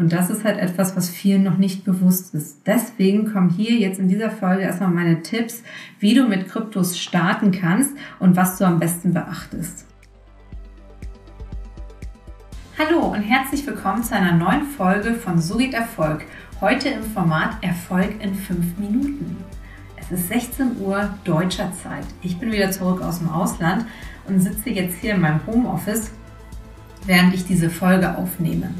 Und das ist halt etwas, was vielen noch nicht bewusst ist. Deswegen kommen hier jetzt in dieser Folge erstmal meine Tipps, wie du mit Kryptos starten kannst und was du am besten beachtest. Hallo und herzlich willkommen zu einer neuen Folge von So geht Erfolg. Heute im Format Erfolg in 5 Minuten. Es ist 16 Uhr deutscher Zeit. Ich bin wieder zurück aus dem Ausland und sitze jetzt hier in meinem Homeoffice, während ich diese Folge aufnehme.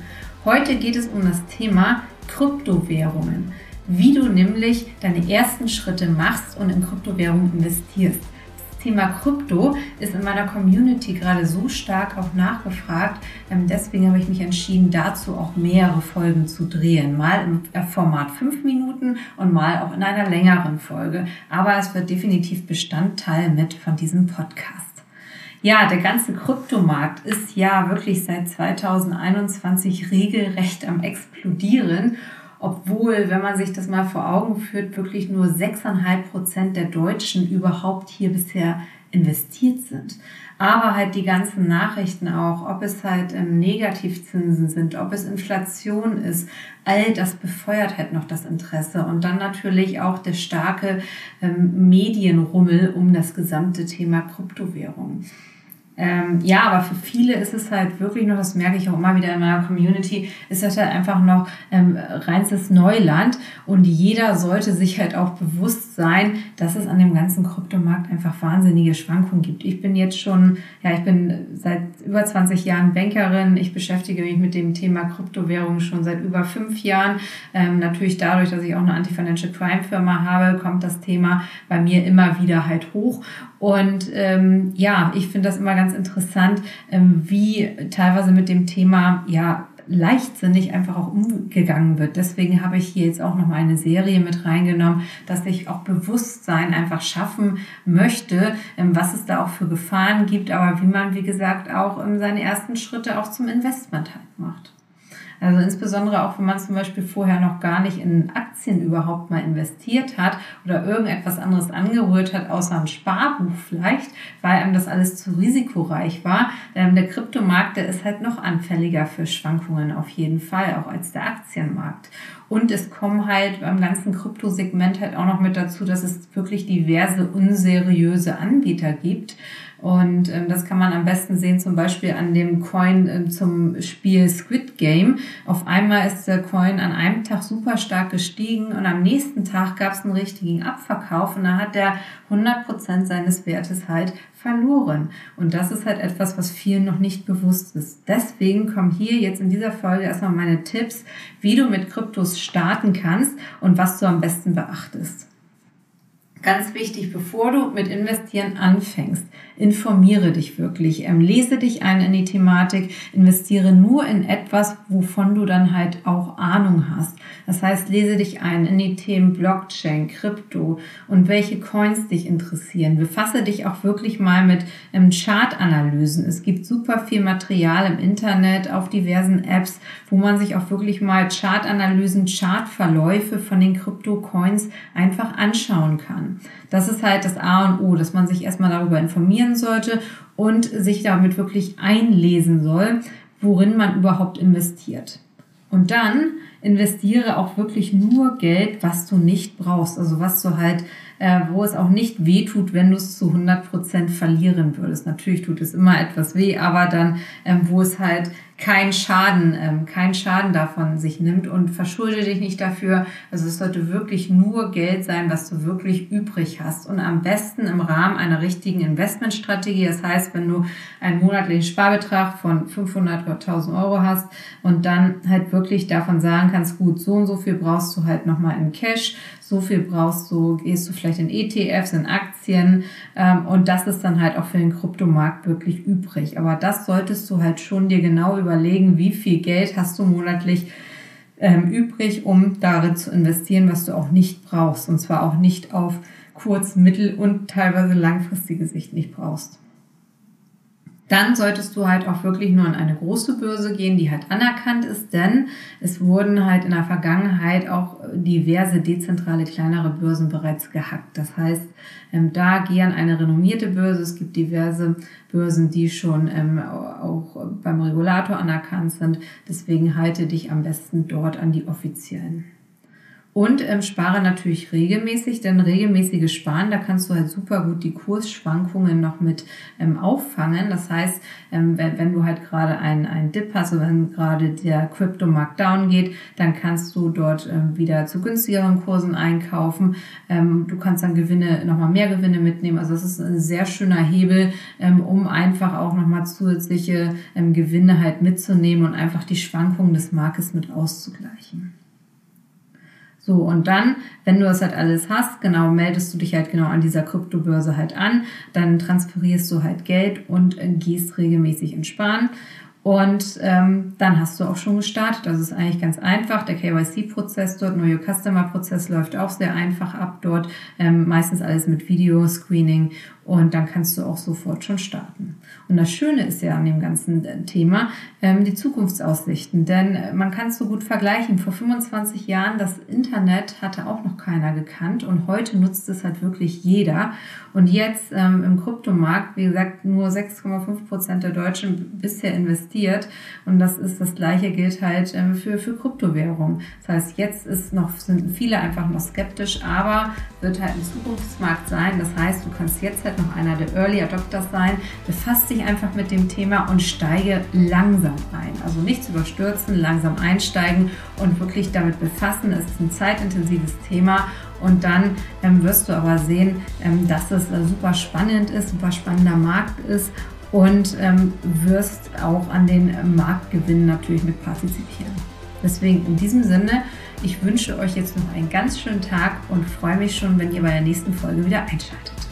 Heute geht es um das Thema Kryptowährungen, wie du nämlich deine ersten Schritte machst und in Kryptowährungen investierst. Das Thema Krypto ist in meiner Community gerade so stark auch nachgefragt. Ähm, deswegen habe ich mich entschieden, dazu auch mehrere Folgen zu drehen. Mal im äh, Format 5 Minuten und mal auch in einer längeren Folge. Aber es wird definitiv Bestandteil mit von diesem Podcast. Ja, der ganze Kryptomarkt ist ja wirklich seit 2021 regelrecht am explodieren, obwohl, wenn man sich das mal vor Augen führt, wirklich nur 6,5 Prozent der Deutschen überhaupt hier bisher investiert sind. Aber halt die ganzen Nachrichten auch, ob es halt ähm, Negativzinsen sind, ob es Inflation ist, all das befeuert halt noch das Interesse. Und dann natürlich auch der starke ähm, Medienrummel um das gesamte Thema Kryptowährung. Ähm, ja, aber für viele ist es halt wirklich noch, das merke ich auch immer wieder in meiner Community, ist das halt einfach noch ähm, reinstes Neuland und jeder sollte sich halt auch bewusst sein, dass es an dem ganzen Kryptomarkt einfach wahnsinnige Schwankungen gibt. Ich bin jetzt schon, ja, ich bin seit über 20 Jahren Bankerin, ich beschäftige mich mit dem Thema Kryptowährungen schon seit über fünf Jahren. Ähm, natürlich dadurch, dass ich auch eine Anti-Financial Crime Firma habe, kommt das Thema bei mir immer wieder halt hoch und ähm, ja, ich finde das immer ganz interessant, ähm, wie teilweise mit dem Thema ja leichtsinnig einfach auch umgegangen wird. Deswegen habe ich hier jetzt auch noch mal eine Serie mit reingenommen, dass ich auch Bewusstsein einfach schaffen möchte, ähm, was es da auch für Gefahren gibt, aber wie man, wie gesagt, auch ähm, seine ersten Schritte auch zum Investment halt macht. Also insbesondere auch, wenn man zum Beispiel vorher noch gar nicht in Aktien überhaupt mal investiert hat oder irgendetwas anderes angerührt hat, außer ein Sparbuch vielleicht, weil einem das alles zu risikoreich war. Ähm, der Kryptomarkt, der ist halt noch anfälliger für Schwankungen auf jeden Fall, auch als der Aktienmarkt. Und es kommen halt beim ganzen Kryptosegment halt auch noch mit dazu, dass es wirklich diverse unseriöse Anbieter gibt. Und ähm, das kann man am besten sehen, zum Beispiel an dem Coin äh, zum Spiel Squid Game. Auf einmal ist der Coin an einem Tag super stark gestiegen und am nächsten Tag gab es einen richtigen Abverkauf und da hat der 100% seines Wertes halt verloren. Und das ist halt etwas, was vielen noch nicht bewusst ist. Deswegen kommen hier jetzt in dieser Folge erstmal meine Tipps, wie du mit Kryptos starten kannst und was du am besten beachtest. Ganz wichtig, bevor du mit Investieren anfängst, informiere dich wirklich, ähm, lese dich ein in die Thematik, investiere nur in etwas, wovon du dann halt auch Ahnung hast. Das heißt, lese dich ein in die Themen Blockchain, Krypto und welche Coins dich interessieren. Befasse dich auch wirklich mal mit ähm, Chartanalysen. Es gibt super viel Material im Internet, auf diversen Apps, wo man sich auch wirklich mal Chartanalysen, Chartverläufe von den Krypto-Coins einfach anschauen kann. Das ist halt das A und O, dass man sich erstmal darüber informieren sollte und sich damit wirklich einlesen soll, worin man überhaupt investiert. Und dann investiere auch wirklich nur Geld, was du nicht brauchst. Also was du halt, äh, wo es auch nicht weh tut, wenn du es zu 100 Prozent verlieren würdest. Natürlich tut es immer etwas weh, aber dann, ähm, wo es halt kein Schaden, ähm, kein Schaden davon sich nimmt und verschulde dich nicht dafür. Also es sollte wirklich nur Geld sein, was du wirklich übrig hast und am besten im Rahmen einer richtigen Investmentstrategie. Das heißt, wenn du einen monatlichen Sparbetrag von 500 oder 1000 Euro hast und dann halt wirklich davon sagen kannst, gut, so und so viel brauchst du halt nochmal in Cash, so viel brauchst du, gehst du vielleicht in ETFs, in Aktien ähm, und das ist dann halt auch für den Kryptomarkt wirklich übrig. Aber das solltest du halt schon dir genau überlegen, wie viel Geld hast du monatlich ähm, übrig, um darin zu investieren, was du auch nicht brauchst. Und zwar auch nicht auf kurz-, mittel- und teilweise langfristige Sicht nicht brauchst. Dann solltest du halt auch wirklich nur an eine große Börse gehen, die halt anerkannt ist, denn es wurden halt in der Vergangenheit auch diverse dezentrale kleinere Börsen bereits gehackt. Das heißt, ähm, da geh an eine renommierte Börse. Es gibt diverse Börsen, die schon ähm, auch beim Regulator anerkannt sind. Deswegen halte dich am besten dort an die offiziellen. Und ähm, spare natürlich regelmäßig, denn regelmäßiges Sparen, da kannst du halt super gut die Kursschwankungen noch mit ähm, auffangen. Das heißt, ähm, wenn, wenn du halt gerade einen, einen Dip hast oder wenn gerade der Crypto-Markt down geht, dann kannst du dort ähm, wieder zu günstigeren Kursen einkaufen. Ähm, du kannst dann Gewinne, nochmal mehr Gewinne mitnehmen. Also das ist ein sehr schöner Hebel, ähm, um einfach auch nochmal zusätzliche ähm, Gewinne halt mitzunehmen und einfach die Schwankungen des Marktes mit auszugleichen. So, und dann, wenn du das halt alles hast, genau, meldest du dich halt genau an dieser Kryptobörse halt an, dann transferierst du halt Geld und äh, gehst regelmäßig in Sparen. Und ähm, dann hast du auch schon gestartet. Das ist eigentlich ganz einfach. Der KYC-Prozess dort, Your Customer-Prozess läuft auch sehr einfach ab dort. Ähm, meistens alles mit Video-Screening und dann kannst du auch sofort schon starten. Und das Schöne ist ja an dem ganzen äh, Thema ähm, die Zukunftsaussichten, denn äh, man kann es so gut vergleichen. Vor 25 Jahren das Internet hatte auch noch keiner gekannt und heute nutzt es halt wirklich jeder. Und jetzt ähm, im Kryptomarkt, wie gesagt, nur 6,5 Prozent der Deutschen bisher investiert und das ist das gleiche gilt halt ähm, für für Kryptowährungen. Das heißt, jetzt ist noch sind viele einfach noch skeptisch, aber wird halt ein Zukunftsmarkt sein. Das heißt, du kannst jetzt halt noch einer der Early Adopters sein. Befasst dich einfach mit dem Thema und steige langsam ein. Also nichts überstürzen, langsam einsteigen und wirklich damit befassen. Es ist ein zeitintensives Thema und dann ähm, wirst du aber sehen, ähm, dass es äh, super spannend ist, super spannender Markt ist und ähm, wirst auch an den Marktgewinnen natürlich mit partizipieren. Deswegen in diesem Sinne, ich wünsche euch jetzt noch einen ganz schönen Tag und freue mich schon, wenn ihr bei der nächsten Folge wieder einschaltet.